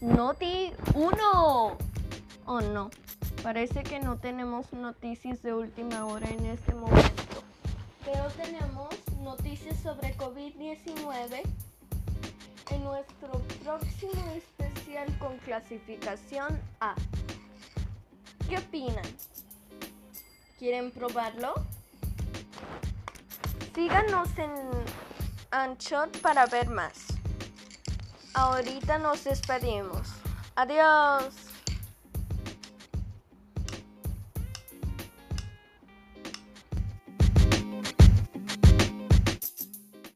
Noti 1. Oh no, parece que no tenemos noticias de última hora en este momento. Pero tenemos noticias sobre COVID-19 en nuestro próximo especial con clasificación A. ¿Qué opinan? ¿Quieren probarlo? Síganos en Anchot para ver más. Ahorita nos despedimos. Adiós.